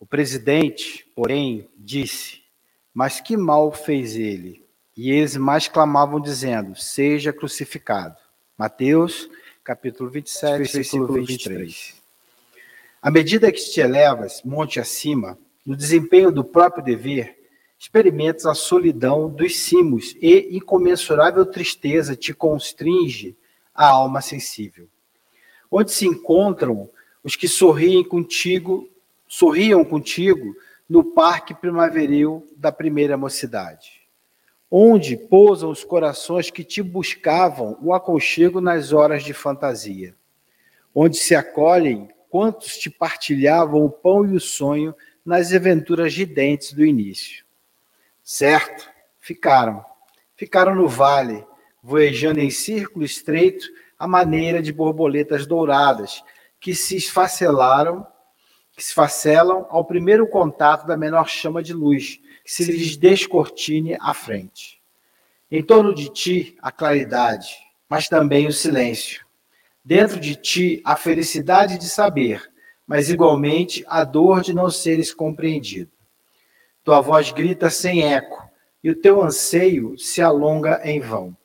O presidente, porém, disse: Mas que mal fez ele? E eles mais clamavam, dizendo: Seja crucificado. Mateus, capítulo 27, versículo 23. À medida que te elevas monte acima, no desempenho do próprio dever, experimentas a solidão dos cimos e incomensurável tristeza te constringe a alma sensível. Onde se encontram os que sorriem contigo, sorriam contigo no parque primaveril da primeira mocidade. Onde pousam os corações que te buscavam o aconchego nas horas de fantasia. Onde se acolhem quantos te partilhavam o pão e o sonho nas aventuras ridentes do início. Certo, ficaram. Ficaram no vale, voejando em círculo estreito à maneira de borboletas douradas que se esfacelaram, que se facelam ao primeiro contato da menor chama de luz que se lhes descortine à frente. Em torno de ti a claridade, mas também o silêncio. Dentro de ti a felicidade de saber, mas igualmente a dor de não seres compreendido. Tua voz grita sem eco e o teu anseio se alonga em vão.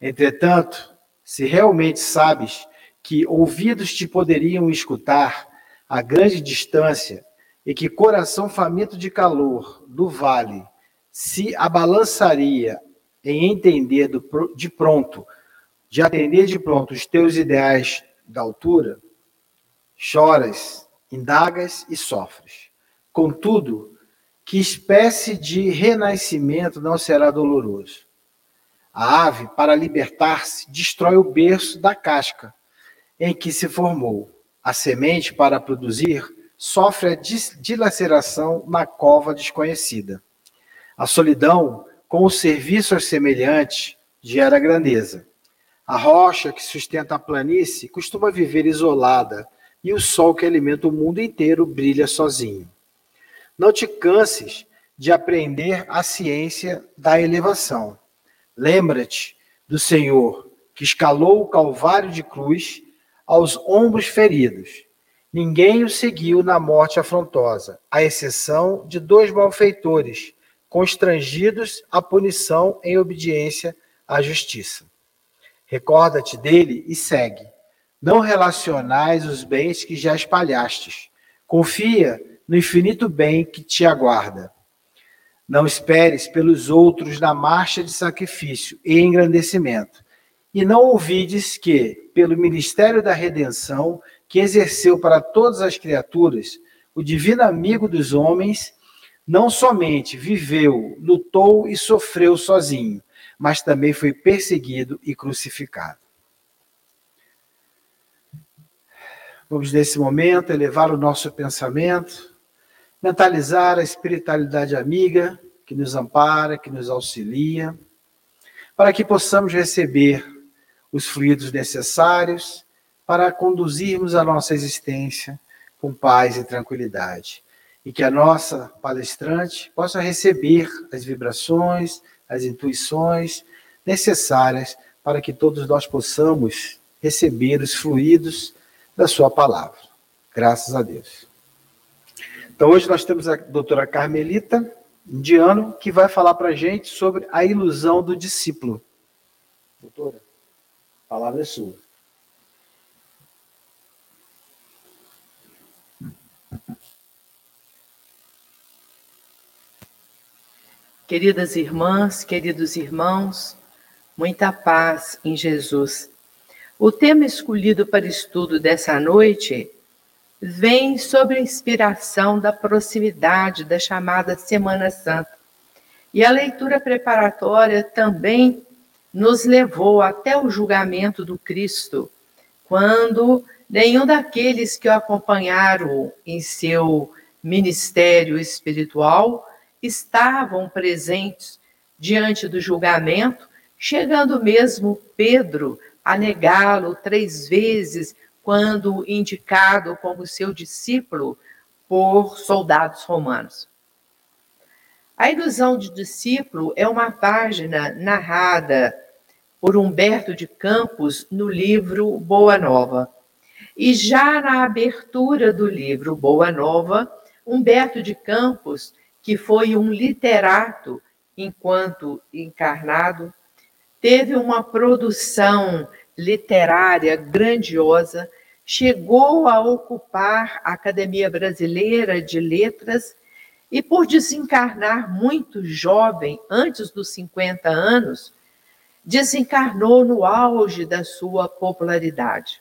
Entretanto, se realmente sabes que ouvidos te poderiam escutar a grande distância e que coração faminto de calor do vale se abalançaria em entender do, de pronto, de atender de pronto os teus ideais da altura, choras, indagas e sofres. Contudo, que espécie de renascimento não será doloroso? A ave, para libertar-se, destrói o berço da casca em que se formou. A semente, para produzir, sofre a dilaceração na cova desconhecida. A solidão, com o serviço aos semelhantes, gera grandeza. A rocha que sustenta a planície costuma viver isolada, e o sol que alimenta o mundo inteiro brilha sozinho. Não te canses de aprender a ciência da elevação. Lembra-te do Senhor que escalou o Calvário de cruz aos ombros feridos. Ninguém o seguiu na morte afrontosa, à exceção de dois malfeitores, constrangidos à punição em obediência à justiça. Recorda-te dele e segue. Não relacionais os bens que já espalhastes. Confia no infinito bem que te aguarda. Não esperes pelos outros na marcha de sacrifício e engrandecimento. E não ouvides que, pelo ministério da redenção que exerceu para todas as criaturas, o divino amigo dos homens não somente viveu, lutou e sofreu sozinho, mas também foi perseguido e crucificado. Vamos, nesse momento, elevar o nosso pensamento mentalizar a espiritualidade amiga que nos ampara, que nos auxilia, para que possamos receber os fluidos necessários para conduzirmos a nossa existência com paz e tranquilidade. E que a nossa palestrante possa receber as vibrações, as intuições necessárias para que todos nós possamos receber os fluidos da Sua palavra. Graças a Deus. Então, hoje nós temos a doutora Carmelita Indiano, que vai falar para a gente sobre a ilusão do discípulo. Doutora, a palavra é sua. Queridas irmãs, queridos irmãos, muita paz em Jesus. O tema escolhido para estudo dessa noite vem sob a inspiração da proximidade da chamada Semana Santa. E a leitura preparatória também nos levou até o julgamento do Cristo, quando nenhum daqueles que o acompanharam em seu ministério espiritual estavam presentes diante do julgamento, chegando mesmo Pedro a negá-lo três vezes quando indicado como seu discípulo por soldados romanos. A ilusão de discípulo é uma página narrada por Humberto de Campos no livro Boa Nova. E já na abertura do livro Boa Nova, Humberto de Campos, que foi um literato enquanto encarnado, teve uma produção literária grandiosa, chegou a ocupar a Academia Brasileira de Letras e, por desencarnar muito jovem, antes dos 50 anos, desencarnou no auge da sua popularidade.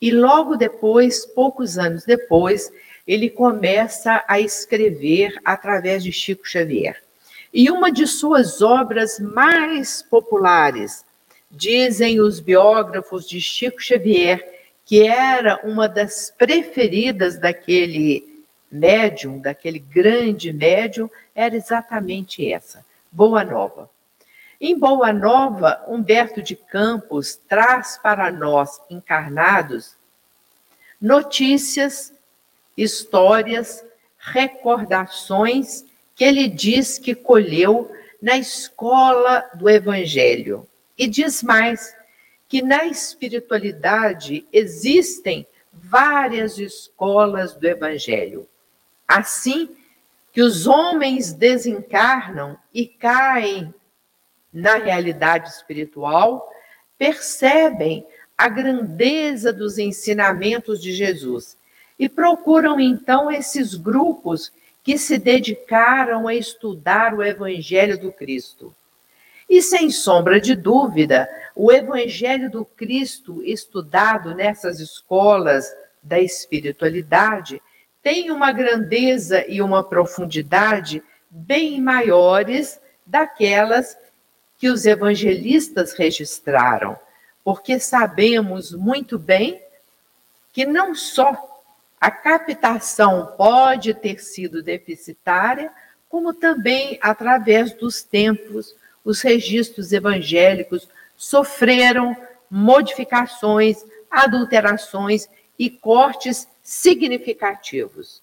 E logo depois, poucos anos depois, ele começa a escrever através de Chico Xavier. E uma de suas obras mais populares, dizem os biógrafos de Chico Xavier, que era uma das preferidas daquele médium, daquele grande médium, era exatamente essa, Boa Nova. Em Boa Nova, Humberto de Campos traz para nós encarnados notícias, histórias, recordações que ele diz que colheu na escola do Evangelho. E diz mais que na espiritualidade existem várias escolas do Evangelho. Assim que os homens desencarnam e caem na realidade espiritual, percebem a grandeza dos ensinamentos de Jesus e procuram então esses grupos que se dedicaram a estudar o Evangelho do Cristo. E sem sombra de dúvida, o Evangelho do Cristo estudado nessas escolas da espiritualidade tem uma grandeza e uma profundidade bem maiores daquelas que os evangelistas registraram, porque sabemos muito bem que não só a captação pode ter sido deficitária, como também, através dos tempos, os registros evangélicos sofreram modificações, adulterações e cortes significativos.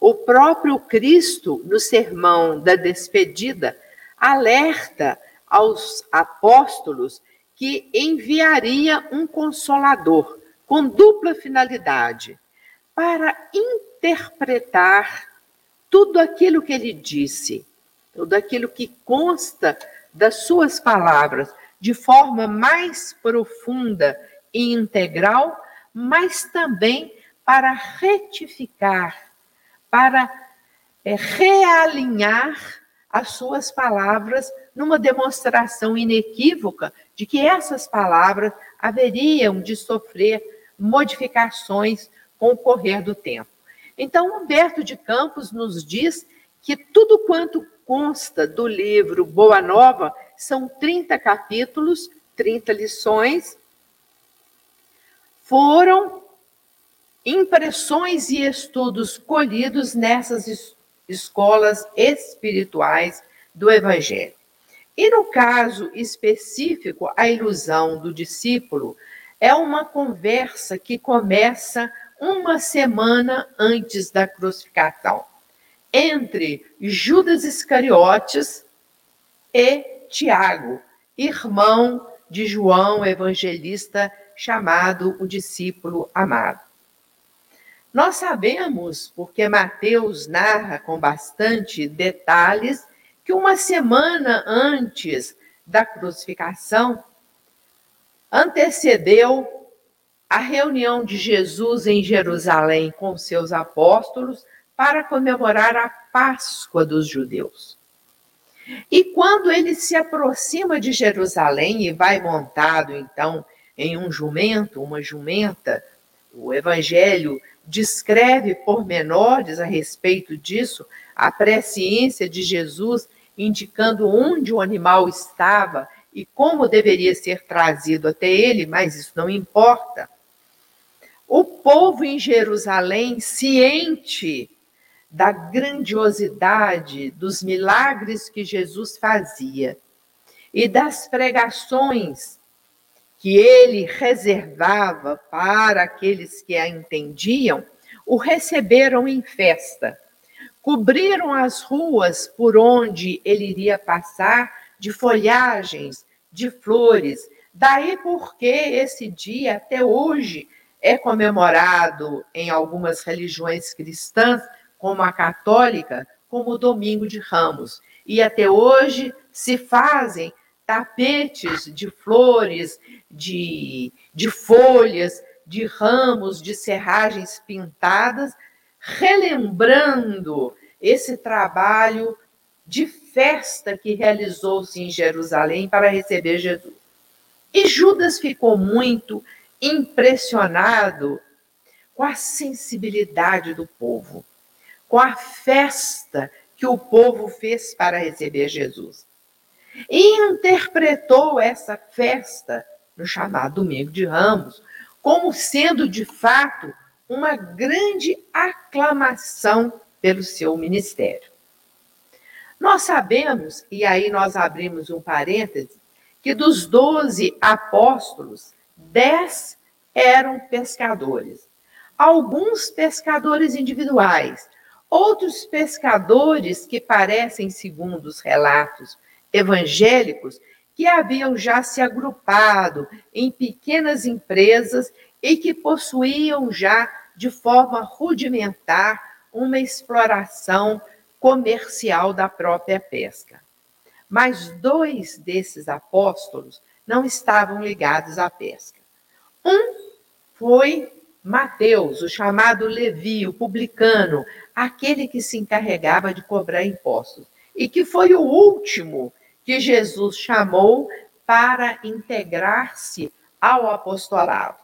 O próprio Cristo, no sermão da despedida, alerta aos apóstolos que enviaria um consolador com dupla finalidade para interpretar tudo aquilo que ele disse, tudo aquilo que consta das suas palavras de forma mais profunda e integral, mas também para retificar, para é, realinhar as suas palavras numa demonstração inequívoca de que essas palavras haveriam de sofrer modificações com o correr do tempo. Então, Humberto de Campos nos diz que tudo quanto consta do livro Boa Nova são 30 capítulos, 30 lições, foram impressões e estudos colhidos nessas es escolas espirituais do Evangelho. E no caso específico, a ilusão do discípulo é uma conversa que começa uma semana antes da crucificação, entre Judas Iscariotes e Tiago, irmão de João Evangelista, chamado o discípulo amado. Nós sabemos, porque Mateus narra com bastante detalhes, que uma semana antes da crucificação antecedeu a reunião de Jesus em Jerusalém com seus apóstolos para comemorar a Páscoa dos judeus. E quando ele se aproxima de Jerusalém e vai montado então em um jumento, uma jumenta, o evangelho descreve pormenores a respeito disso, a presciência de Jesus indicando onde o animal estava e como deveria ser trazido até ele, mas isso não importa. O povo em Jerusalém, ciente da grandiosidade dos milagres que Jesus fazia e das pregações que ele reservava para aqueles que a entendiam, o receberam em festa. Cobriram as ruas por onde ele iria passar de folhagens, de flores. Daí porque esse dia, até hoje, é comemorado em algumas religiões cristãs como a católica, como o Domingo de Ramos. E até hoje se fazem tapetes de flores, de, de folhas, de ramos, de serragens pintadas, relembrando esse trabalho de festa que realizou-se em Jerusalém para receber Jesus. E Judas ficou muito impressionado com a sensibilidade do povo, com a festa que o povo fez para receber Jesus. Interpretou essa festa, no chamado Domingo de Ramos, como sendo de fato uma grande aclamação pelo seu ministério. Nós sabemos, e aí nós abrimos um parêntese, que dos doze apóstolos, dez eram pescadores. Alguns pescadores individuais, outros pescadores que parecem, segundo os relatos evangélicos, que haviam já se agrupado em pequenas empresas e que possuíam já de forma rudimentar uma exploração comercial da própria pesca. Mas dois desses apóstolos não estavam ligados à pesca. Um foi Mateus, o chamado Levi, o publicano, aquele que se encarregava de cobrar impostos, e que foi o último que Jesus chamou para integrar-se ao apostolado.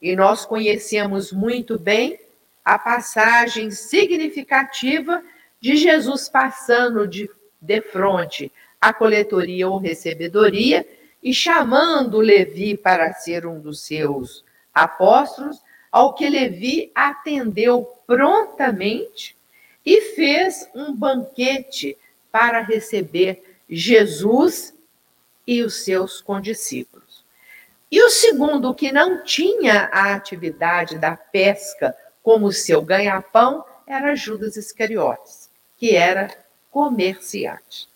E nós conhecemos muito bem a passagem significativa de Jesus passando de, de frente à coletoria ou recebedoria e chamando Levi para ser um dos seus apóstolos, ao que Levi atendeu prontamente e fez um banquete para receber Jesus e os seus condiscípulos. E o segundo, que não tinha a atividade da pesca como seu ganha-pão, era Judas Iscariotes, que era comerciante.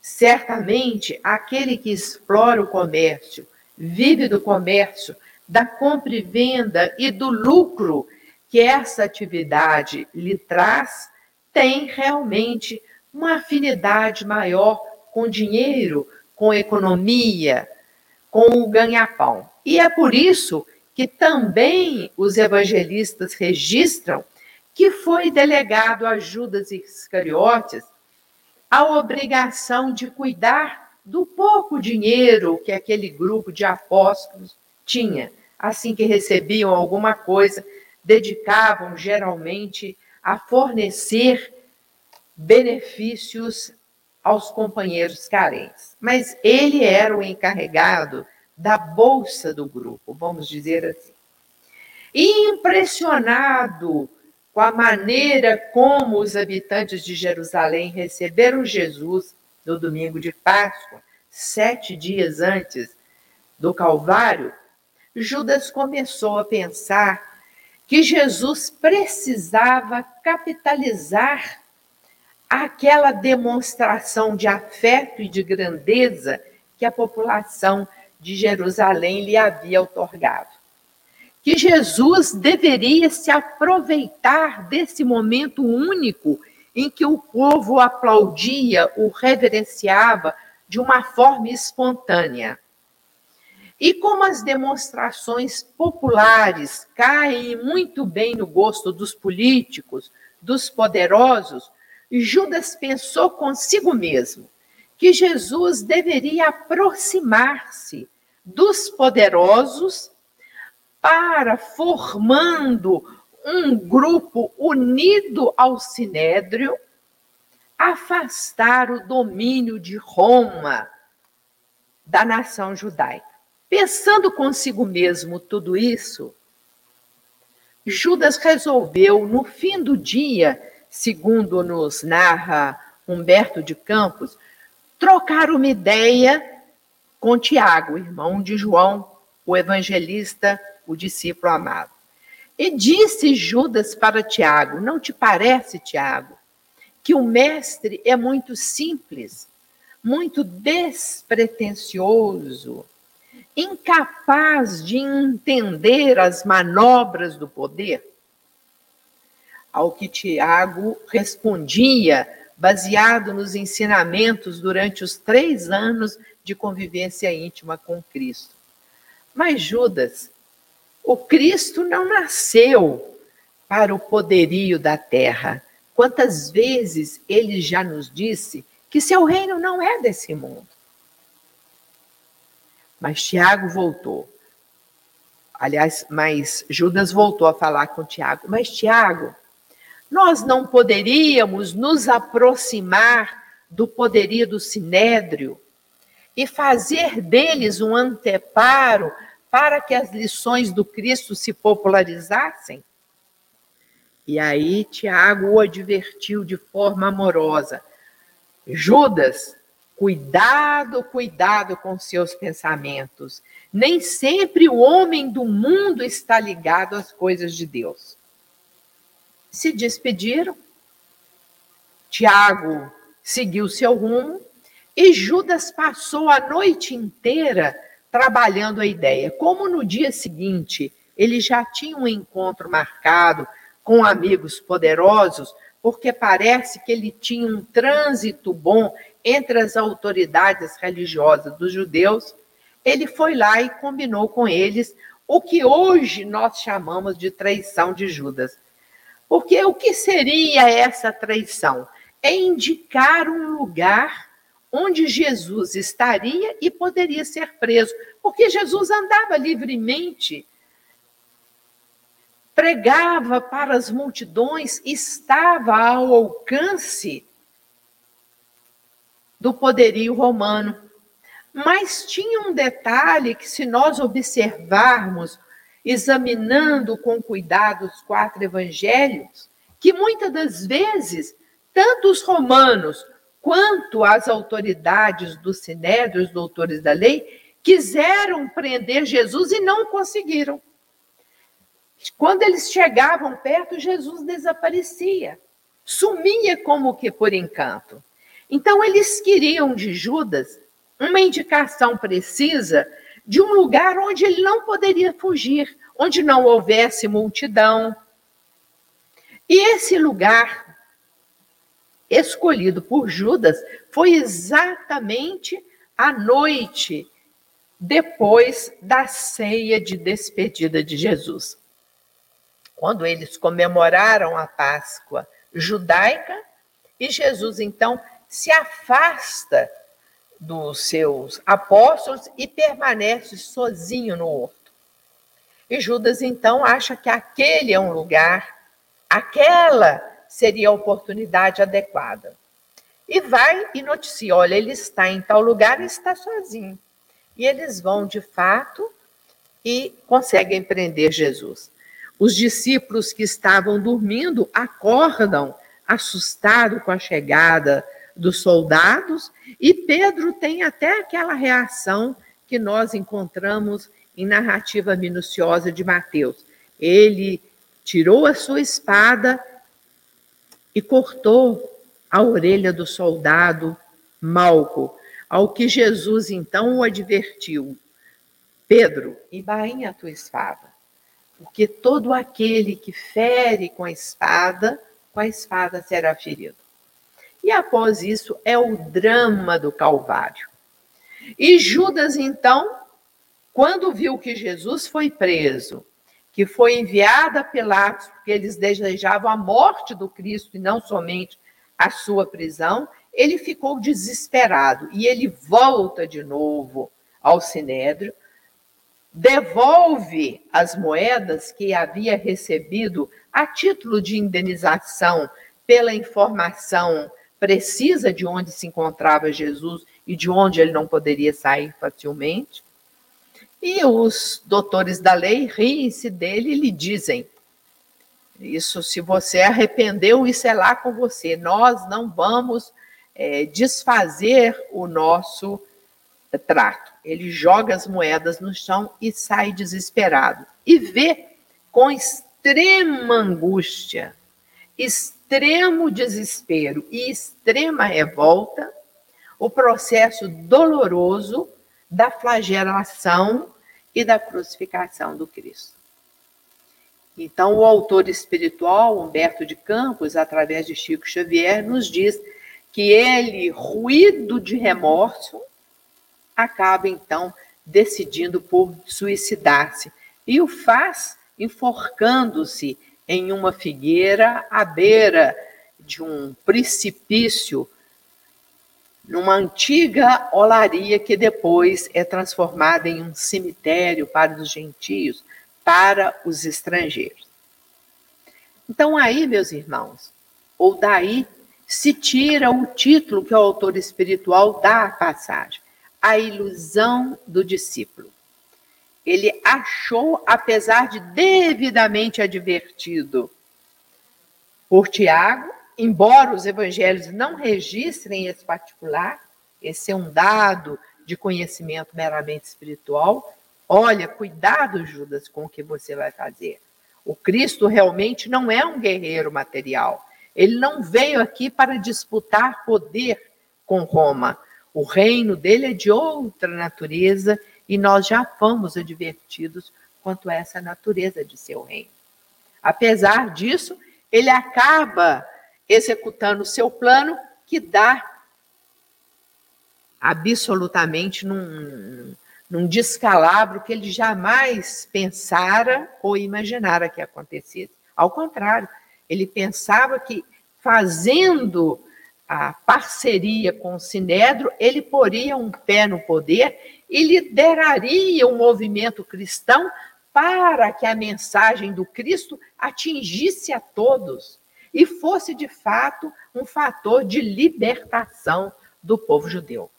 Certamente, aquele que explora o comércio, vive do comércio, da compra e venda e do lucro que essa atividade lhe traz, tem realmente uma afinidade maior com dinheiro, com economia, com o ganha-pão. E é por isso que também os evangelistas registram que foi delegado a Judas Iscariotes a obrigação de cuidar do pouco dinheiro que aquele grupo de apóstolos tinha. Assim que recebiam alguma coisa, dedicavam geralmente a fornecer benefícios aos companheiros carentes. Mas ele era o encarregado da bolsa do grupo, vamos dizer assim. E impressionado com a maneira como os habitantes de Jerusalém receberam Jesus no domingo de Páscoa, sete dias antes do Calvário, Judas começou a pensar que Jesus precisava capitalizar aquela demonstração de afeto e de grandeza que a população de Jerusalém lhe havia otorgado. Que Jesus deveria se aproveitar desse momento único em que o povo aplaudia, o reverenciava de uma forma espontânea. E como as demonstrações populares caem muito bem no gosto dos políticos, dos poderosos, Judas pensou consigo mesmo que Jesus deveria aproximar-se dos poderosos para, formando um grupo unido ao sinédrio, afastar o domínio de Roma da nação judaica. Pensando consigo mesmo tudo isso, Judas resolveu, no fim do dia, segundo nos narra Humberto de Campos, trocar uma ideia com Tiago, irmão de João, o evangelista, o discípulo amado. E disse Judas para Tiago: Não te parece, Tiago, que o mestre é muito simples, muito despretensioso, incapaz de entender as manobras do poder? Ao que Tiago respondia, baseado nos ensinamentos durante os três anos de convivência íntima com Cristo. Mas Judas, o Cristo não nasceu para o poderio da terra. Quantas vezes ele já nos disse que seu reino não é desse mundo. Mas Tiago voltou. Aliás, mas Judas voltou a falar com Tiago. Mas Tiago, nós não poderíamos nos aproximar do poderio do sinédrio e fazer deles um anteparo para que as lições do Cristo se popularizassem? E aí Tiago o advertiu de forma amorosa. Judas, cuidado, cuidado com seus pensamentos. Nem sempre o homem do mundo está ligado às coisas de Deus. Se despediram. Tiago seguiu seu rumo e Judas passou a noite inteira trabalhando a ideia. Como no dia seguinte ele já tinha um encontro marcado com amigos poderosos, porque parece que ele tinha um trânsito bom entre as autoridades religiosas dos judeus, ele foi lá e combinou com eles o que hoje nós chamamos de traição de Judas. Porque o que seria essa traição? É indicar um lugar onde Jesus estaria e poderia ser preso, porque Jesus andava livremente, pregava para as multidões, estava ao alcance do poderio romano. Mas tinha um detalhe que, se nós observarmos, examinando com cuidado os quatro evangelhos, que muitas das vezes, tanto os romanos quanto as autoridades do Sinédrio, os doutores da lei, quiseram prender Jesus e não conseguiram. Quando eles chegavam perto, Jesus desaparecia, sumia como que por encanto. Então, eles queriam de Judas uma indicação precisa de um lugar onde ele não poderia fugir, onde não houvesse multidão. E esse lugar escolhido por Judas foi exatamente a noite depois da ceia de despedida de Jesus. Quando eles comemoraram a Páscoa judaica, e Jesus então se afasta dos seus apóstolos e permanece sozinho no horto. E Judas então acha que aquele é um lugar, aquela seria a oportunidade adequada. E vai e noticia: olha, ele está em tal lugar e está sozinho. E eles vão de fato e conseguem prender Jesus. Os discípulos que estavam dormindo acordam, assustados com a chegada dos soldados, e Pedro tem até aquela reação que nós encontramos em narrativa minuciosa de Mateus. Ele tirou a sua espada e cortou a orelha do soldado Malco, ao que Jesus então o advertiu: Pedro, embainha a tua espada, porque todo aquele que fere com a espada, com a espada será ferido. E após isso é o drama do Calvário. E Judas, então, quando viu que Jesus foi preso que foi enviada a Pilatos, porque eles desejavam a morte do Cristo e não somente a sua prisão, ele ficou desesperado e ele volta de novo ao Sinédrio, devolve as moedas que havia recebido a título de indenização pela informação precisa de onde se encontrava Jesus e de onde ele não poderia sair facilmente. E os doutores da lei riem-se dele e lhe dizem: Isso, se você arrependeu, isso é lá com você. Nós não vamos é, desfazer o nosso trato. Ele joga as moedas no chão e sai desesperado. E vê com extrema angústia, extremo desespero e extrema revolta o processo doloroso da flagelação e da crucificação do Cristo. Então, o autor espiritual, Humberto de Campos, através de Chico Xavier, nos diz que ele, ruído de remorso, acaba então decidindo por suicidar-se e o faz enforcando-se em uma figueira à beira de um precipício numa antiga olaria que depois é transformada em um cemitério para os gentios, para os estrangeiros. Então aí, meus irmãos, ou daí se tira o título que o autor espiritual dá à passagem, a ilusão do discípulo. Ele achou, apesar de devidamente advertido por Tiago, embora os evangelhos não registrem esse particular, esse é um dado de conhecimento meramente espiritual. Olha, cuidado, Judas, com o que você vai fazer. O Cristo realmente não é um guerreiro material. Ele não veio aqui para disputar poder com Roma. O reino dele é de outra natureza e nós já fomos advertidos quanto a essa natureza de seu reino. Apesar disso, ele acaba executando o seu plano que dá absolutamente num, num descalabro que ele jamais pensara ou imaginara que acontecesse. Ao contrário, ele pensava que fazendo a parceria com o Sinédrio, ele poria um pé no poder e lideraria o movimento cristão para que a mensagem do Cristo atingisse a todos e fosse de fato um fator de libertação do povo judeu.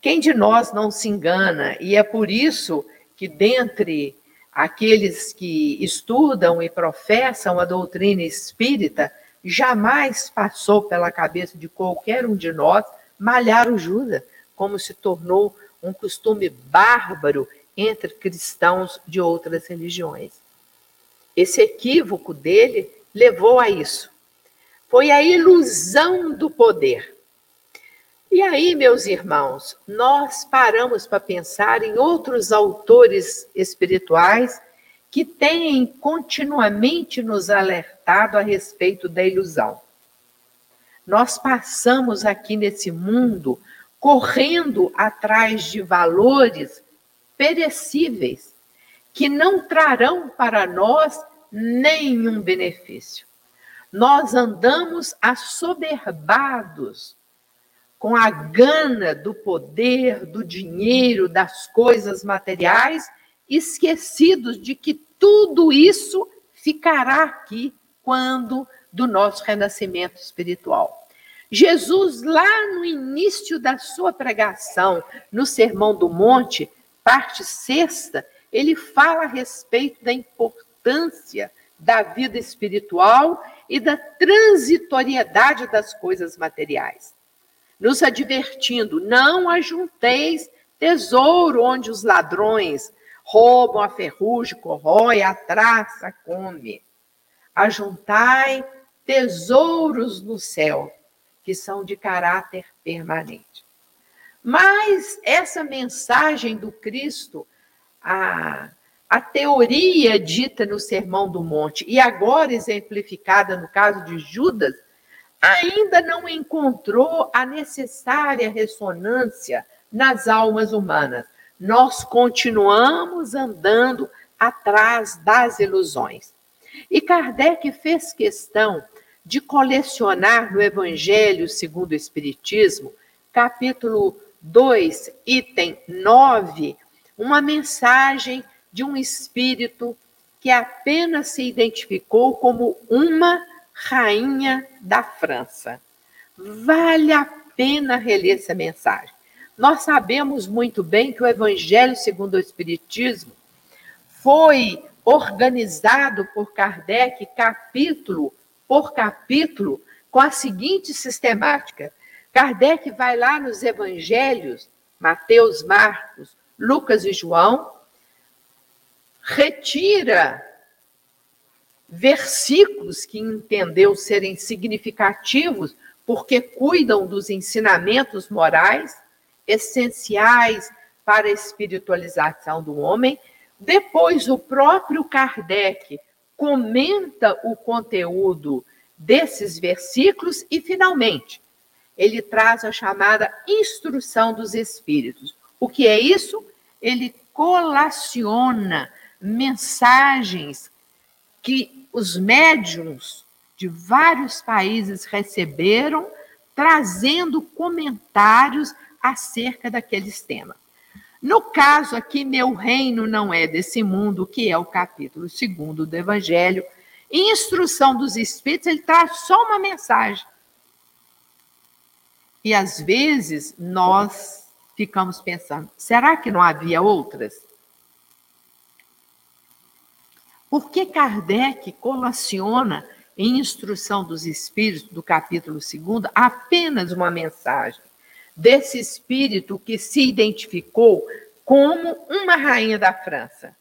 Quem de nós não se engana? E é por isso que, dentre aqueles que estudam e professam a doutrina espírita, jamais passou pela cabeça de qualquer um de nós malhar o Judas, como se tornou um costume bárbaro entre cristãos de outras religiões. Esse equívoco dele levou a isso. Foi a ilusão do poder. E aí, meus irmãos, nós paramos para pensar em outros autores espirituais que têm continuamente nos alertado a respeito da ilusão. Nós passamos aqui nesse mundo correndo atrás de valores perecíveis que não trarão para nós nenhum benefício. Nós andamos assoberbados com a gana do poder, do dinheiro, das coisas materiais, esquecidos de que tudo isso ficará aqui quando do nosso renascimento espiritual. Jesus, lá no início da sua pregação, no Sermão do Monte, parte sexta, ele fala a respeito da importância da vida espiritual e da transitoriedade das coisas materiais, nos advertindo: não ajunteis tesouro onde os ladrões roubam, a ferrugem corrói, a traça come. Ajuntai tesouros no céu, que são de caráter permanente. Mas essa mensagem do Cristo, a, a teoria dita no Sermão do Monte e agora exemplificada no caso de Judas, ainda não encontrou a necessária ressonância nas almas humanas. Nós continuamos andando atrás das ilusões. E Kardec fez questão de colecionar no Evangelho segundo o Espiritismo, capítulo 2, item 9, uma mensagem de um espírito que apenas se identificou como uma rainha da França. Vale a pena reler essa mensagem. Nós sabemos muito bem que o Evangelho segundo o Espiritismo foi organizado por Kardec capítulo por capítulo com a seguinte sistemática: Kardec vai lá nos evangelhos, Mateus, Marcos, Lucas e João, retira versículos que entendeu serem significativos porque cuidam dos ensinamentos morais essenciais para a espiritualização do homem, Depois, o próprio Kardec comenta o conteúdo desses versículos e, finalmente, ele traz a chamada instrução dos espíritos. O que é isso? Ele colaciona mensagens que os médiums de vários países receberam, trazendo comentários acerca daqueles temas. No caso aqui, meu reino não é desse mundo, que é o capítulo segundo do Evangelho. Instrução dos Espíritos, ele traz só uma mensagem. E às vezes nós ficamos pensando: será que não havia outras? Por que Kardec colaciona em Instrução dos Espíritos, do capítulo 2, apenas uma mensagem desse espírito que se identificou como uma rainha da França?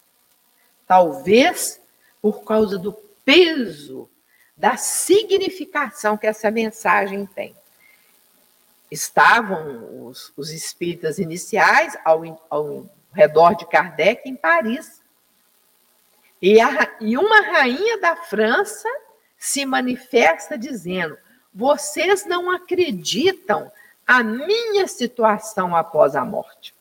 Talvez por causa do peso, da significação que essa mensagem tem. Estavam os, os espíritas iniciais ao, ao redor de Kardec em Paris. E, a, e uma rainha da França se manifesta dizendo: vocês não acreditam a minha situação após a morte.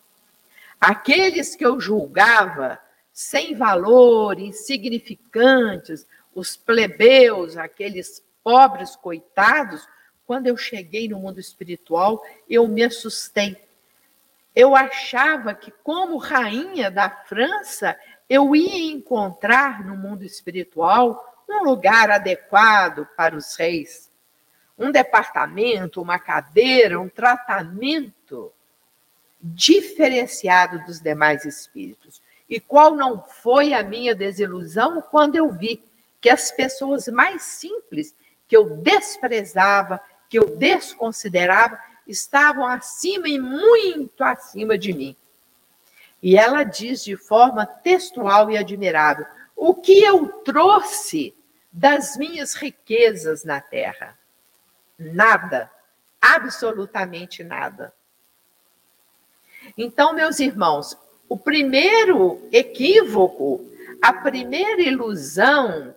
Aqueles que eu julgava sem valor, insignificantes, os plebeus, aqueles pobres coitados, quando eu cheguei no mundo espiritual, eu me assustei. Eu achava que, como rainha da França, eu ia encontrar no mundo espiritual um lugar adequado para os reis, um departamento, uma cadeira, um tratamento diferenciado dos demais espíritos. E qual não foi a minha desilusão quando eu vi que as pessoas mais simples, que eu desprezava, que eu desconsiderava, estavam acima e muito acima de mim. E ela diz de forma textual e admirável: o que eu trouxe das minhas riquezas na terra? Nada, absolutamente nada. Então, meus irmãos, o primeiro equívoco, a primeira ilusão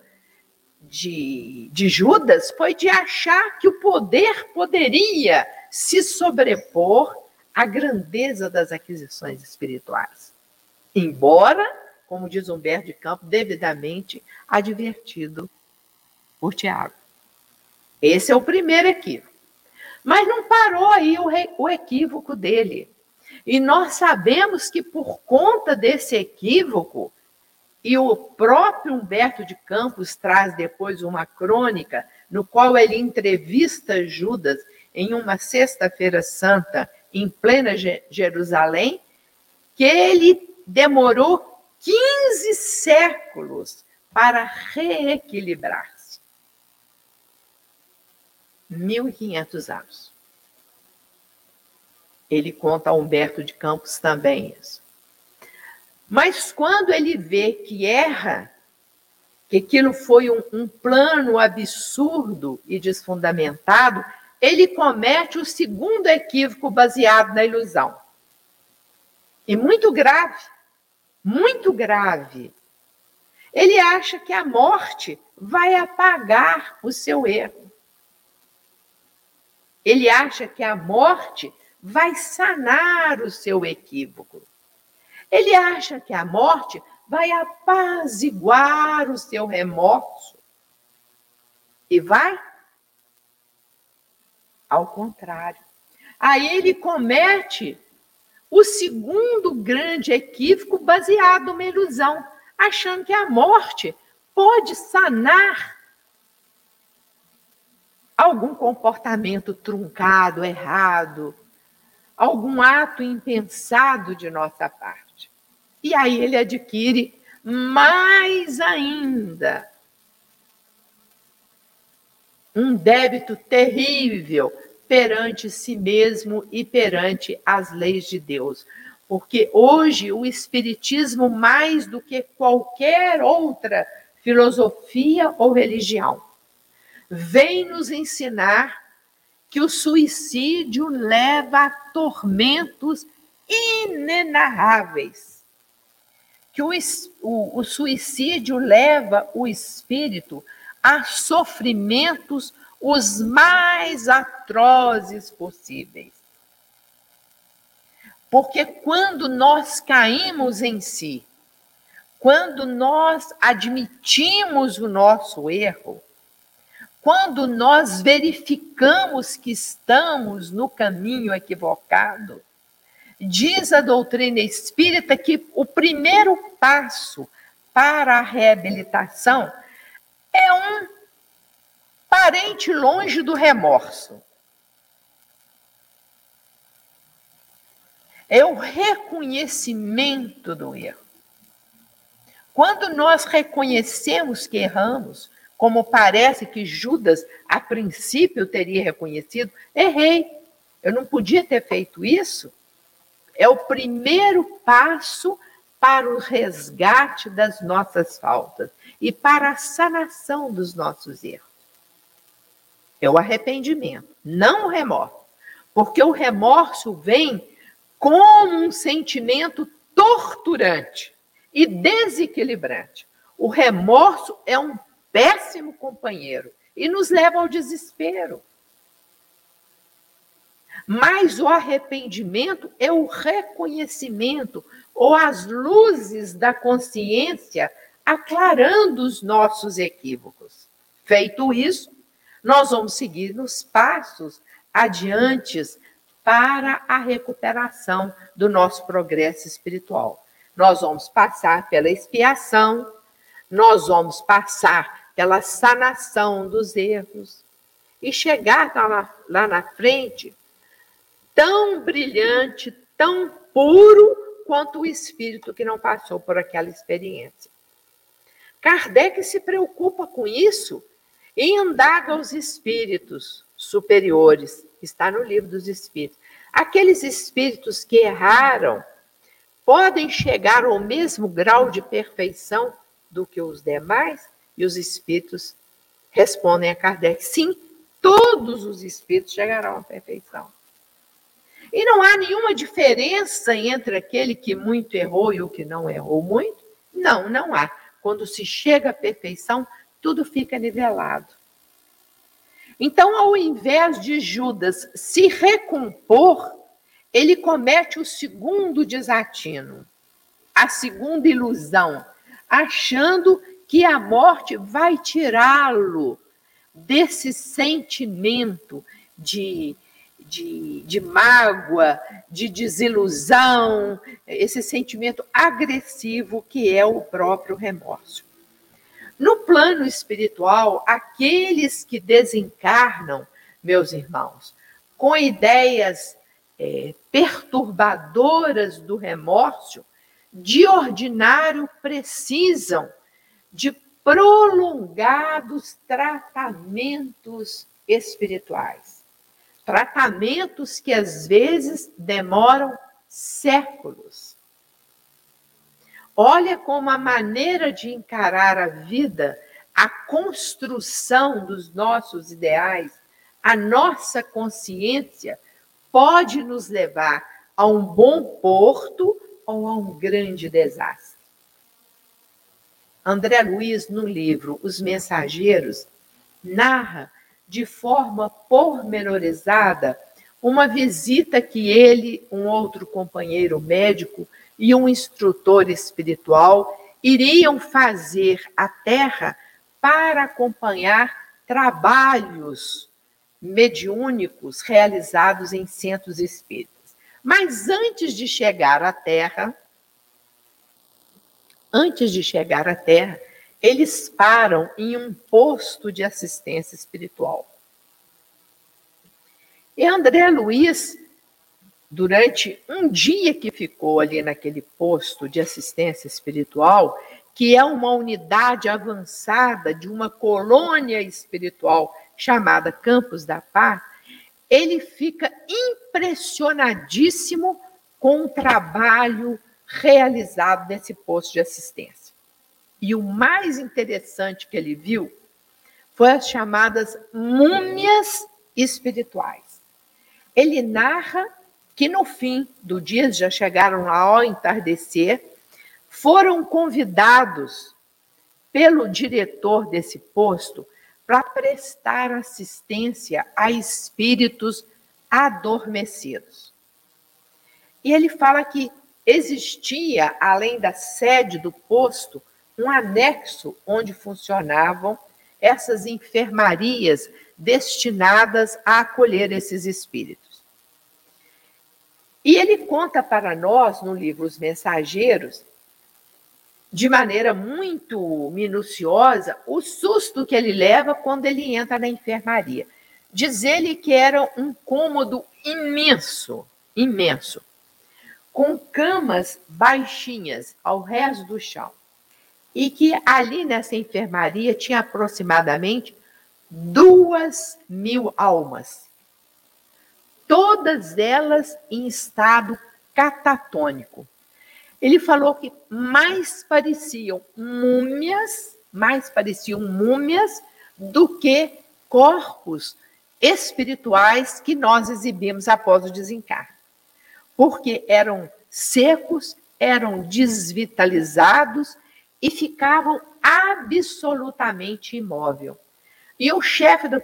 de, de Judas foi de achar que o poder poderia se sobrepor à grandeza das aquisições espirituais. Embora, como diz Humberto de Campos, devidamente advertido por Tiago. Esse é o primeiro equívoco. Mas não parou aí o, o equívoco dele. E nós sabemos que por conta desse equívoco, e o próprio Humberto de Campos traz depois uma crônica no qual ele entrevista Judas em uma sexta-feira santa em plena Jerusalém, que ele demorou 15 séculos para reequilibrar-se. 1500 anos. Ele conta a Humberto de Campos também isso. Mas quando ele vê que erra, que aquilo foi um, um plano absurdo e desfundamentado, ele comete o segundo equívoco baseado na ilusão. E muito grave, muito grave. Ele acha que a morte vai apagar o seu erro. Ele acha que a morte vai sanar o seu equívoco. Ele acha que a morte vai apaziguar o seu remorso. E vai ao contrário. Aí ele comete o segundo grande equívoco baseado numa ilusão, achando que a morte pode sanar algum comportamento truncado, errado, algum ato impensado de nossa parte. E aí ele adquire mais ainda um débito terrível perante si mesmo e perante as leis de Deus. Porque hoje o Espiritismo, mais do que qualquer outra filosofia ou religião, vem nos ensinar que o suicídio leva a tormentos inenarráveis que o, o, o suicídio leva o espírito a sofrimentos os mais atrozes possíveis. Porque quando nós caímos em si, quando nós admitimos o nosso erro, quando nós verificamos que estamos no caminho equivocado, diz a doutrina espírita que o primeiro passo para a reabilitação é um parente longe do remorso. É o reconhecimento do erro. Quando nós reconhecemos que erramos, como parece que Judas a princípio teria reconhecido, errei, eu não podia ter feito isso. É o primeiro passo para o resgate das nossas faltas e para a sanação dos nossos erros. É o arrependimento, não o remorso. Porque o remorso vem como um sentimento torturante e desequilibrante. O remorso é um péssimo companheiro e nos leva ao desespero. Mas o arrependimento é o reconhecimento ou as luzes da consciência aclarando os nossos equívocos. Feito isso, nós vamos seguir nos passos adiante para a recuperação do nosso progresso espiritual. Nós vamos passar pela expiação, nós vamos passar pela sanação dos erros e chegar lá, lá na frente tão brilhante, tão puro quanto o espírito que não passou por aquela experiência. Kardec se preocupa com isso e indaga os espíritos superiores está no livro dos Espíritos. Aqueles espíritos que erraram podem chegar ao mesmo grau de perfeição do que os demais? E os espíritos respondem a Kardec: sim, todos os espíritos chegarão à perfeição. E não há nenhuma diferença entre aquele que muito errou e o que não errou muito? Não, não há. Quando se chega à perfeição, tudo fica nivelado. Então, ao invés de Judas se recompor, ele comete o segundo desatino, a segunda ilusão, achando que a morte vai tirá-lo desse sentimento de, de, de mágoa, de desilusão, esse sentimento agressivo que é o próprio remorso. No plano espiritual, aqueles que desencarnam, meus irmãos, com ideias é, perturbadoras do remorso, de ordinário precisam de prolongados tratamentos espirituais. Tratamentos que às vezes demoram séculos. Olha como a maneira de encarar a vida, a construção dos nossos ideais, a nossa consciência pode nos levar a um bom porto ou a um grande desastre. André Luiz, no livro Os Mensageiros, narra de forma pormenorizada uma visita que ele, um outro companheiro médico, e um instrutor espiritual iriam fazer a terra para acompanhar trabalhos mediúnicos realizados em centros espíritas. Mas antes de chegar à terra, antes de chegar à terra, eles param em um posto de assistência espiritual. E André Luiz durante um dia que ficou ali naquele posto de assistência espiritual, que é uma unidade avançada de uma colônia espiritual chamada Campos da Paz, ele fica impressionadíssimo com o trabalho realizado nesse posto de assistência. E o mais interessante que ele viu foi as chamadas múmias espirituais. Ele narra que no fim do dia já chegaram lá ao entardecer, foram convidados pelo diretor desse posto para prestar assistência a espíritos adormecidos. E ele fala que existia, além da sede do posto, um anexo onde funcionavam essas enfermarias destinadas a acolher esses espíritos. E ele conta para nós, no livro Os Mensageiros, de maneira muito minuciosa, o susto que ele leva quando ele entra na enfermaria. Diz ele que era um cômodo imenso, imenso, com camas baixinhas ao resto do chão. E que ali nessa enfermaria tinha aproximadamente duas mil almas, todas elas em estado catatônico. Ele falou que mais pareciam múmias, mais pareciam múmias do que corpos espirituais que nós exibimos após o desencarne. Porque eram secos, eram desvitalizados e ficavam absolutamente imóvel. E o chefe da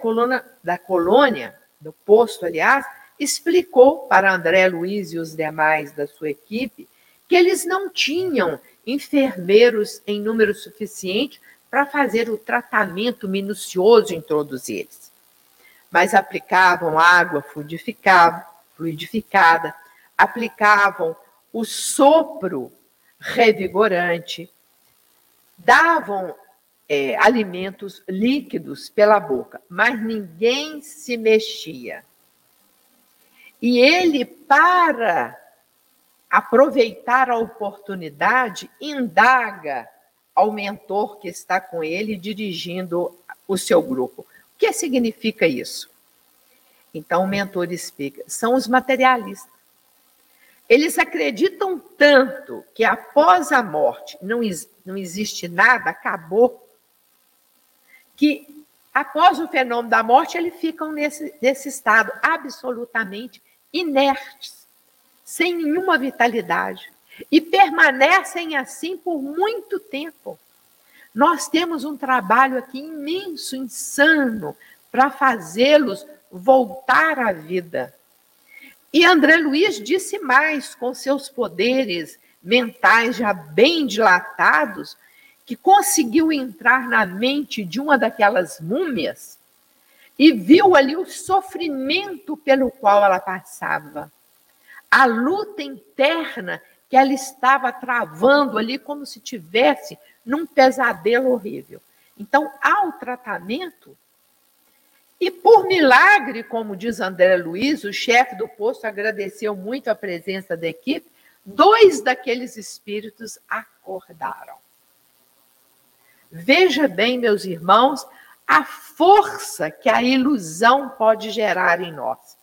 da colônia, do posto, aliás, explicou para André Luiz e os demais da sua equipe que eles não tinham enfermeiros em número suficiente para fazer o tratamento minucioso em todos eles. Mas aplicavam água fluidificada aplicavam o sopro revigorante, davam é, alimentos líquidos pela boca, mas ninguém se mexia. E ele, para aproveitar a oportunidade, indaga ao mentor que está com ele dirigindo o seu grupo. O que significa isso? Então o mentor explica: são os materialistas. Eles acreditam tanto que após a morte não, não existe nada, acabou, que após o fenômeno da morte eles ficam nesse, nesse estado absolutamente inertes sem nenhuma vitalidade e permanecem assim por muito tempo. Nós temos um trabalho aqui imenso, insano, para fazê-los voltar à vida. E André Luiz disse mais, com seus poderes mentais já bem dilatados, que conseguiu entrar na mente de uma daquelas múmias e viu ali o sofrimento pelo qual ela passava a luta interna que ela estava travando ali, como se tivesse num pesadelo horrível. Então, há o tratamento. E por milagre, como diz André Luiz, o chefe do posto agradeceu muito a presença da equipe, dois daqueles espíritos acordaram. Veja bem, meus irmãos, a força que a ilusão pode gerar em nós.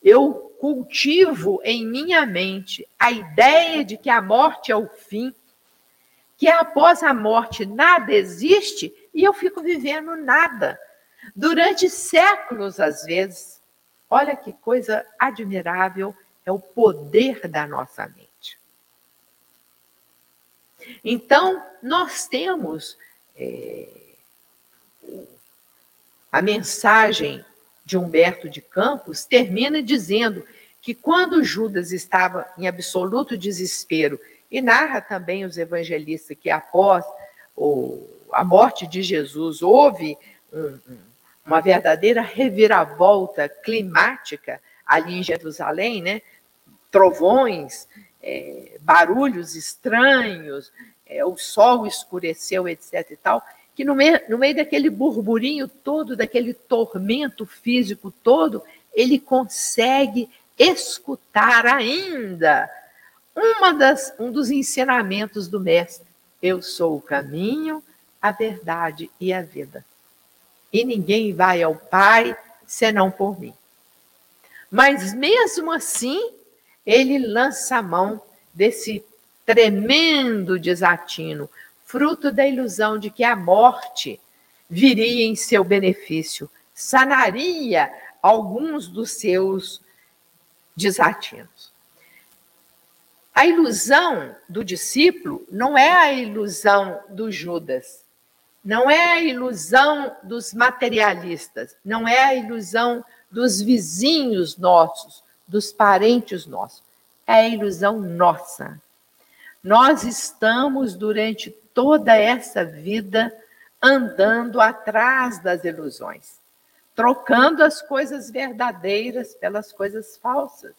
Eu cultivo em minha mente a ideia de que a morte é o fim, que após a morte nada existe e eu fico vivendo nada. Durante séculos, às vezes. Olha que coisa admirável é o poder da nossa mente. Então, nós temos é, a mensagem de Humberto de Campos termina dizendo que quando Judas estava em absoluto desespero, e narra também os evangelistas que após o, a morte de Jesus houve um, uma verdadeira reviravolta climática ali em Jerusalém, né? trovões, é, barulhos estranhos, é, o sol escureceu, etc. e tal que no meio, no meio daquele burburinho todo, daquele tormento físico todo, ele consegue escutar ainda uma das, um dos ensinamentos do Mestre. Eu sou o caminho, a verdade e a vida. E ninguém vai ao Pai senão por mim. Mas mesmo assim, ele lança a mão desse tremendo desatino, fruto da ilusão de que a morte viria em seu benefício, sanaria alguns dos seus desatinos. A ilusão do discípulo não é a ilusão do Judas, não é a ilusão dos materialistas, não é a ilusão dos vizinhos nossos, dos parentes nossos. É a ilusão nossa. Nós estamos durante toda essa vida andando atrás das ilusões, trocando as coisas verdadeiras pelas coisas falsas.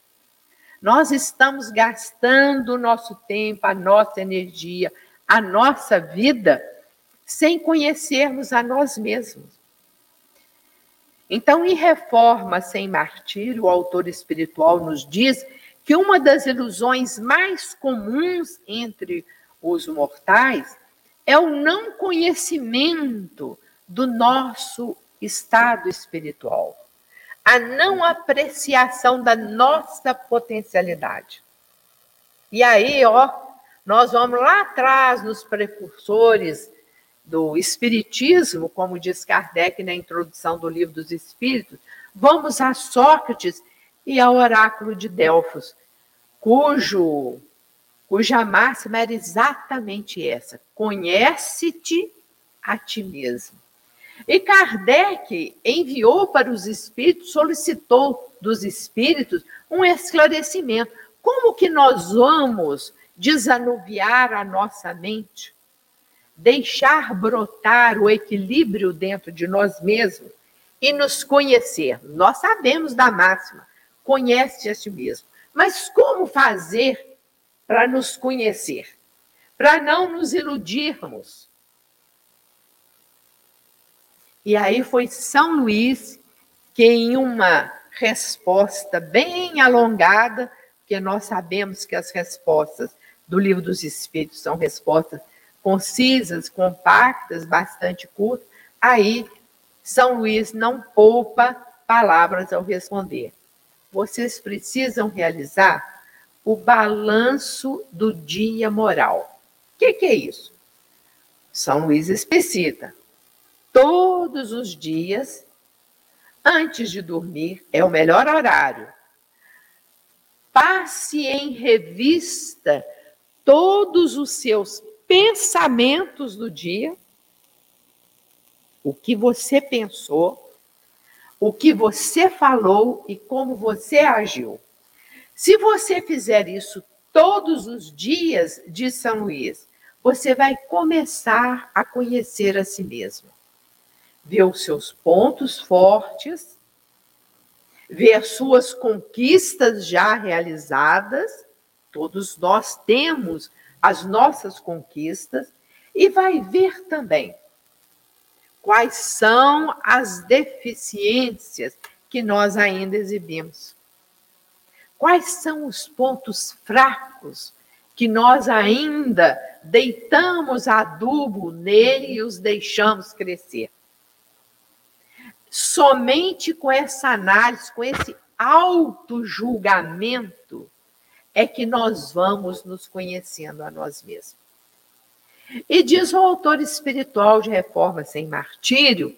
Nós estamos gastando o nosso tempo, a nossa energia, a nossa vida, sem conhecermos a nós mesmos. Então, em Reforma Sem Martírio, o autor espiritual nos diz que uma das ilusões mais comuns entre os mortais é o não conhecimento do nosso estado espiritual a não apreciação da nossa potencialidade. E aí, ó, nós vamos lá atrás nos precursores do Espiritismo, como diz Kardec na introdução do livro dos Espíritos, vamos a Sócrates e ao oráculo de Delfos, cujo cuja máxima era exatamente essa: conhece-te a ti mesmo. E Kardec enviou para os espíritos, solicitou dos espíritos um esclarecimento. Como que nós vamos desanuviar a nossa mente? Deixar brotar o equilíbrio dentro de nós mesmos e nos conhecer. Nós sabemos da máxima, conhece a si mesmo. Mas como fazer para nos conhecer? Para não nos iludirmos e aí foi São Luís que, em uma resposta bem alongada, porque nós sabemos que as respostas do Livro dos Espíritos são respostas concisas, compactas, bastante curtas, aí São Luís não poupa palavras ao responder. Vocês precisam realizar o balanço do dia moral. O que, que é isso? São Luís explicita todos os dias, antes de dormir, é o melhor horário. Passe em revista todos os seus pensamentos do dia, o que você pensou, o que você falou e como você agiu. Se você fizer isso todos os dias de São Luís, você vai começar a conhecer a si mesmo vê os seus pontos fortes, vê as suas conquistas já realizadas, todos nós temos as nossas conquistas, e vai ver também quais são as deficiências que nós ainda exibimos. Quais são os pontos fracos que nós ainda deitamos adubo nele e os deixamos crescer? Somente com essa análise, com esse auto-julgamento, é que nós vamos nos conhecendo a nós mesmos. E diz o autor espiritual de Reforma Sem Martírio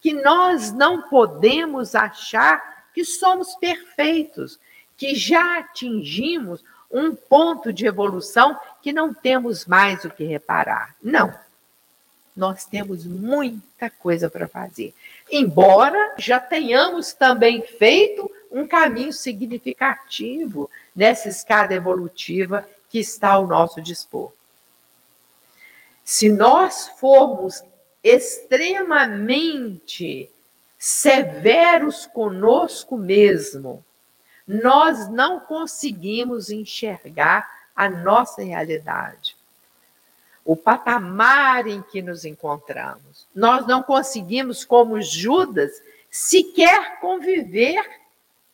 que nós não podemos achar que somos perfeitos, que já atingimos um ponto de evolução que não temos mais o que reparar. Não. Nós temos muita coisa para fazer embora já tenhamos também feito um caminho significativo nessa escada evolutiva que está ao nosso dispor. Se nós formos extremamente severos conosco mesmo, nós não conseguimos enxergar a nossa realidade o patamar em que nos encontramos. Nós não conseguimos, como Judas, sequer conviver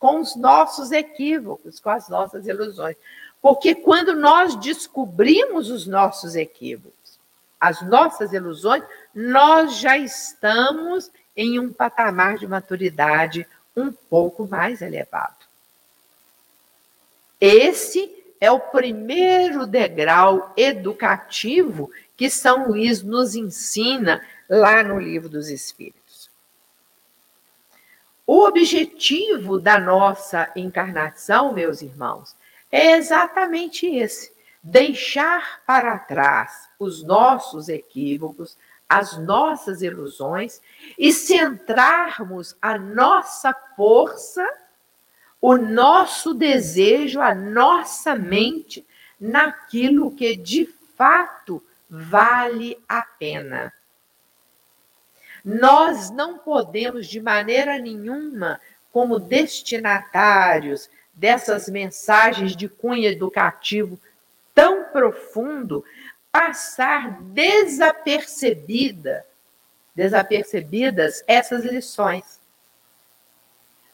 com os nossos equívocos, com as nossas ilusões. Porque quando nós descobrimos os nossos equívocos, as nossas ilusões, nós já estamos em um patamar de maturidade um pouco mais elevado. Esse é o primeiro degrau educativo que São Luís nos ensina lá no Livro dos Espíritos. O objetivo da nossa encarnação, meus irmãos, é exatamente esse: deixar para trás os nossos equívocos, as nossas ilusões e centrarmos a nossa força, o nosso desejo, a nossa mente naquilo que de fato vale a pena. Nós não podemos, de maneira nenhuma, como destinatários dessas mensagens de cunho educativo tão profundo, passar desapercebida, desapercebidas essas lições.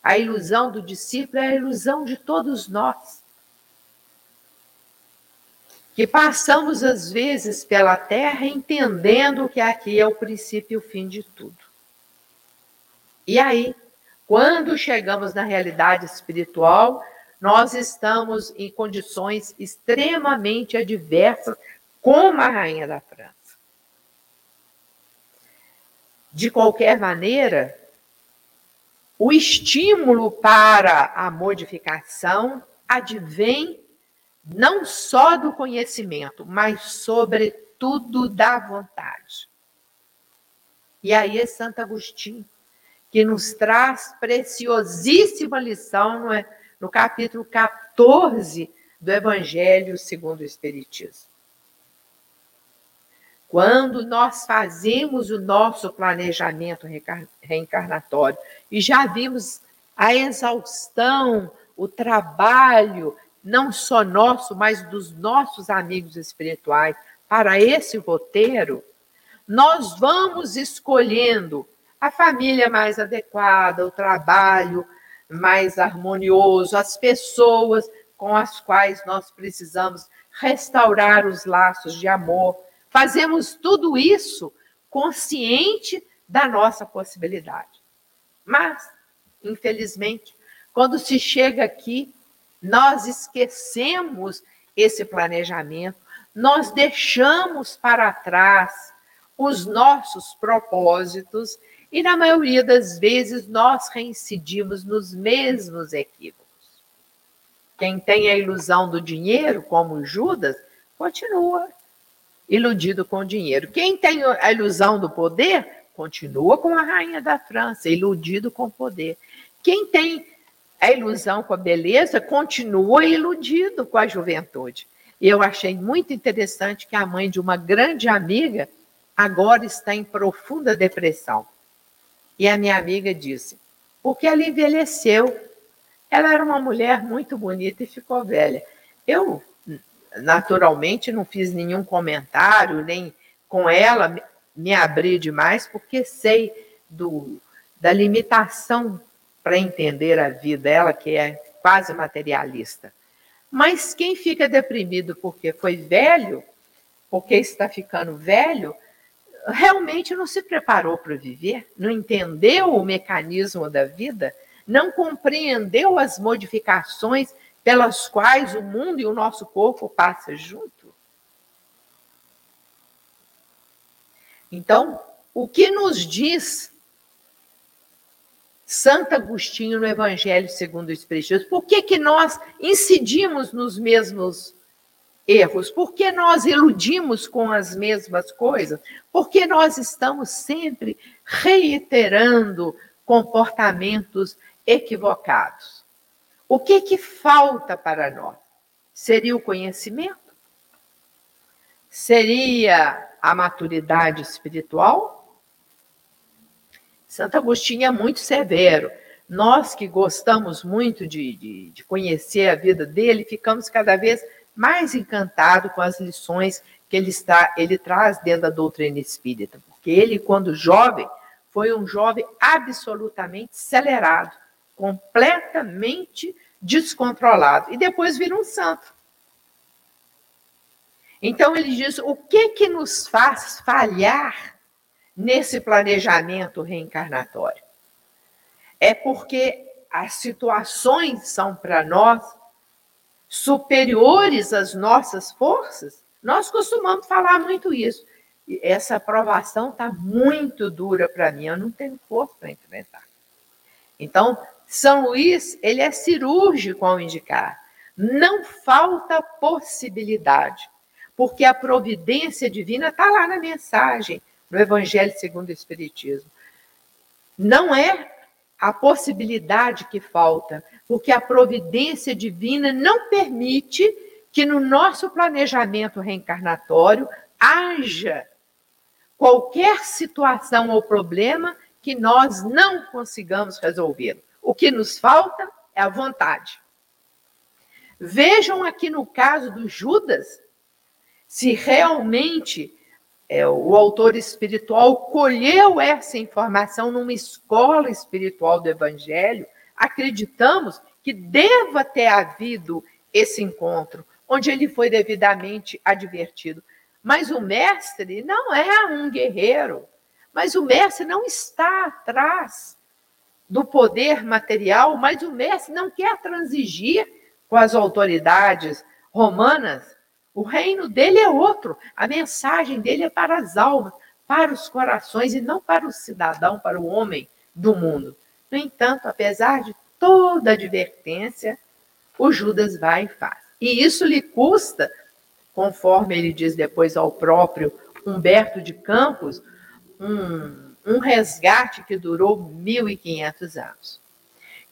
A ilusão do discípulo é a ilusão de todos nós. Que passamos, às vezes, pela terra entendendo que aqui é o princípio e o fim de tudo. E aí, quando chegamos na realidade espiritual, nós estamos em condições extremamente adversas, como a rainha da França. De qualquer maneira, o estímulo para a modificação advém não só do conhecimento, mas, sobretudo, da vontade. E aí é Santo Agostinho, que nos traz preciosíssima lição no, no capítulo 14 do Evangelho segundo o Espiritismo. Quando nós fazemos o nosso planejamento reencarnatório e já vimos a exaustão, o trabalho, não só nosso, mas dos nossos amigos espirituais, para esse roteiro, nós vamos escolhendo a família mais adequada, o trabalho mais harmonioso, as pessoas com as quais nós precisamos restaurar os laços de amor Fazemos tudo isso consciente da nossa possibilidade. Mas, infelizmente, quando se chega aqui, nós esquecemos esse planejamento, nós deixamos para trás os nossos propósitos e, na maioria das vezes, nós reincidimos nos mesmos equívocos. Quem tem a ilusão do dinheiro, como Judas, continua iludido com dinheiro. Quem tem a ilusão do poder, continua com a rainha da França, iludido com poder. Quem tem a ilusão com a beleza, continua iludido com a juventude. E eu achei muito interessante que a mãe de uma grande amiga agora está em profunda depressão. E a minha amiga disse: porque ela envelheceu. Ela era uma mulher muito bonita e ficou velha. Eu naturalmente não fiz nenhum comentário, nem com ela me abri demais, porque sei do, da limitação para entender a vida, ela que é quase materialista. Mas quem fica deprimido porque foi velho, porque está ficando velho, realmente não se preparou para viver, não entendeu o mecanismo da vida, não compreendeu as modificações pelas quais o mundo e o nosso corpo passam junto? Então, o que nos diz Santo Agostinho no Evangelho segundo o Espiritismo? Por que, que nós incidimos nos mesmos erros? Por que nós iludimos com as mesmas coisas? Por que nós estamos sempre reiterando comportamentos equivocados? O que que falta para nós? Seria o conhecimento? Seria a maturidade espiritual? Santo Agostinho é muito severo. Nós que gostamos muito de, de, de conhecer a vida dele, ficamos cada vez mais encantados com as lições que ele, está, ele traz dentro da doutrina espírita. Porque ele, quando jovem, foi um jovem absolutamente acelerado, completamente descontrolado e depois vira um santo. Então ele diz: o que que nos faz falhar nesse planejamento reencarnatório? É porque as situações são para nós superiores às nossas forças. Nós costumamos falar muito isso. Essa aprovação está muito dura para mim, eu não tenho força para enfrentar. Então, são Luís, ele é cirúrgico ao indicar. Não falta possibilidade, porque a providência divina está lá na mensagem, no Evangelho segundo o Espiritismo. Não é a possibilidade que falta, porque a providência divina não permite que no nosso planejamento reencarnatório haja qualquer situação ou problema que nós não consigamos resolver. O que nos falta é a vontade. Vejam aqui no caso do Judas, se realmente é, o autor espiritual colheu essa informação numa escola espiritual do Evangelho, acreditamos que deva ter havido esse encontro, onde ele foi devidamente advertido. Mas o mestre não é um guerreiro, mas o mestre não está atrás do poder material, mas o mestre não quer transigir com as autoridades romanas o reino dele é outro. A mensagem dele é para as almas, para os corações e não para o cidadão, para o homem do mundo. No entanto, apesar de toda a advertência, o Judas vai e faz. E isso lhe custa, conforme ele diz depois ao próprio Humberto de Campos, um, um resgate que durou 1.500 anos.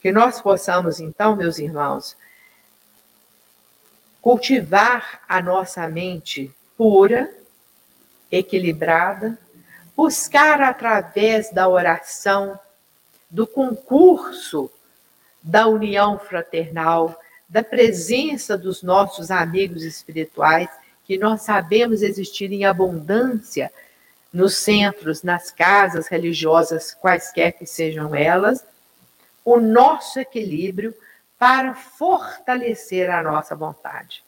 Que nós possamos, então, meus irmãos, cultivar a nossa mente pura, equilibrada, buscar através da oração, do concurso, da união fraternal, da presença dos nossos amigos espirituais, que nós sabemos existir em abundância nos centros, nas casas religiosas, quaisquer que sejam elas, o nosso equilíbrio para fortalecer a nossa vontade.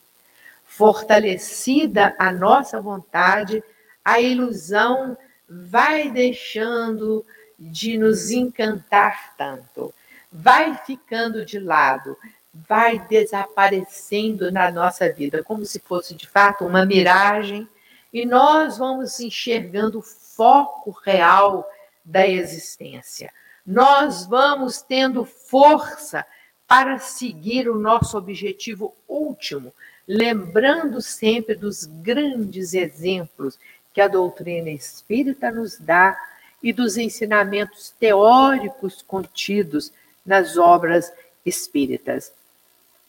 Fortalecida a nossa vontade, a ilusão vai deixando de nos encantar tanto, vai ficando de lado, vai desaparecendo na nossa vida, como se fosse de fato uma miragem, e nós vamos enxergando o foco real da existência. Nós vamos tendo força para seguir o nosso objetivo último, lembrando sempre dos grandes exemplos que a doutrina espírita nos dá e dos ensinamentos teóricos contidos nas obras espíritas.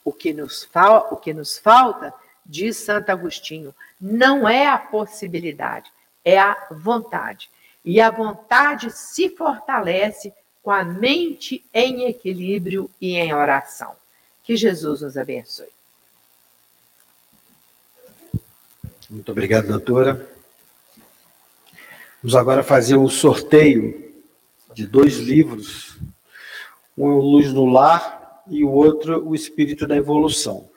O que nos, fal o que nos falta, diz Santo Agostinho, não é a possibilidade, é a vontade. E a vontade se fortalece com a mente em equilíbrio e em oração. Que Jesus nos abençoe. Muito obrigado, doutora. Vamos agora fazer um sorteio de dois livros, um é Luz no Lar e o outro o Espírito da Evolução.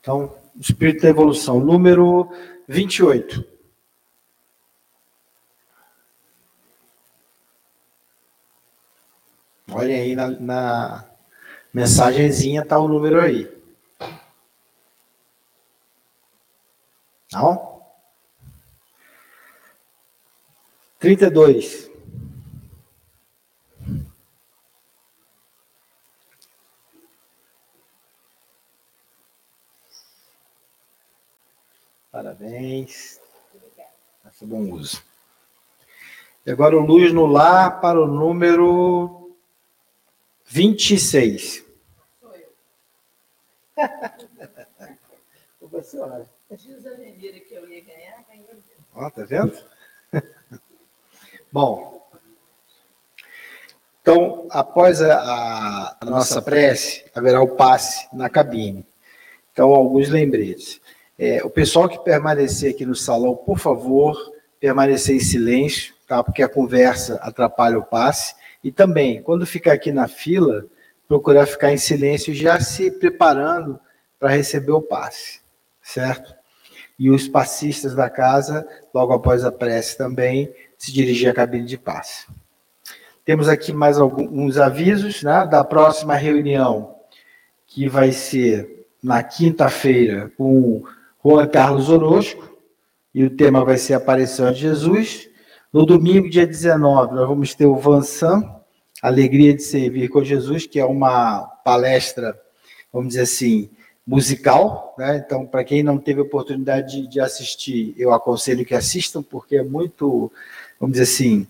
Então, Espírito da Evolução, número 28. Olhem aí na, na mensagenzinha, tá o número aí. Não? 32. Parabéns. Faça bom uso. E agora o luz no lar para o número 26. Sou eu. Senhora. Diz a Venira que eu ia ganhar, ganhei. Ó, tá vendo? Bom, então, após a, a, nossa prece, haverá o passe na cabine. Então, alguns lembretes. É, o pessoal que permanecer aqui no salão, por favor, permanecer em silêncio, tá? porque a conversa atrapalha o passe. E também, quando ficar aqui na fila, procurar ficar em silêncio, já se preparando para receber o passe, certo? E os passistas da casa, logo após a prece também, se dirigir à cabine de passe. Temos aqui mais alguns avisos né, da próxima reunião, que vai ser na quinta-feira com Juan Carlos Orozco, e o tema vai ser Aparição de Jesus. No domingo, dia 19, nós vamos ter o Vansan, Alegria de Servir com Jesus, que é uma palestra vamos dizer assim, musical, né? Então, para quem não teve oportunidade de, de, assistir, eu aconselho que assistam, porque é muito, vamos dizer assim,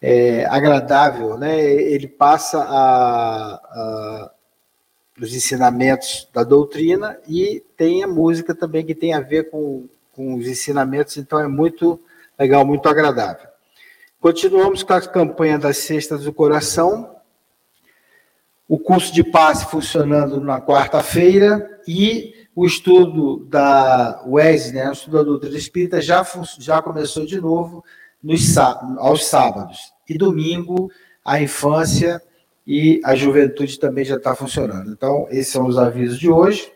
é, agradável, né? Ele passa a, a, os ensinamentos da doutrina e tem a música também que tem a ver com, com os ensinamentos, então é muito legal, muito agradável. Continuamos com a campanha das Cestas do Coração, o curso de passe funcionando na quarta-feira e o estudo da UES, né, o estudo da doutrina espírita, já, já começou de novo nos, aos sábados. E domingo, a infância e a juventude também já está funcionando. Então, esses são os avisos de hoje.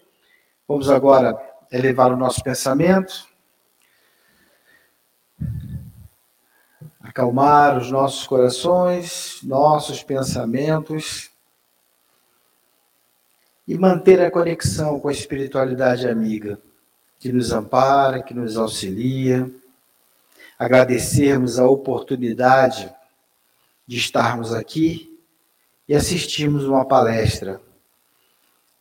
Vamos agora elevar o nosso pensamento, acalmar os nossos corações, nossos pensamentos e manter a conexão com a espiritualidade amiga, que nos ampara, que nos auxilia. Agradecermos a oportunidade de estarmos aqui e assistirmos uma palestra.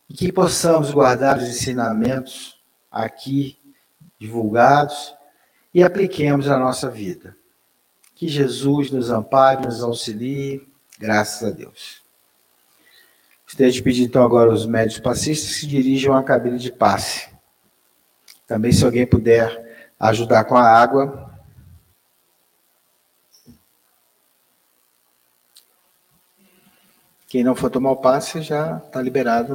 E que possamos guardar os ensinamentos aqui divulgados e apliquemos na nossa vida. Que Jesus nos ampare, nos auxilie, graças a Deus. Gostaria de pedir então agora aos médicos passistas que se dirijam à cabine de passe. Também, se alguém puder ajudar com a água. Quem não for tomar o passe já está liberado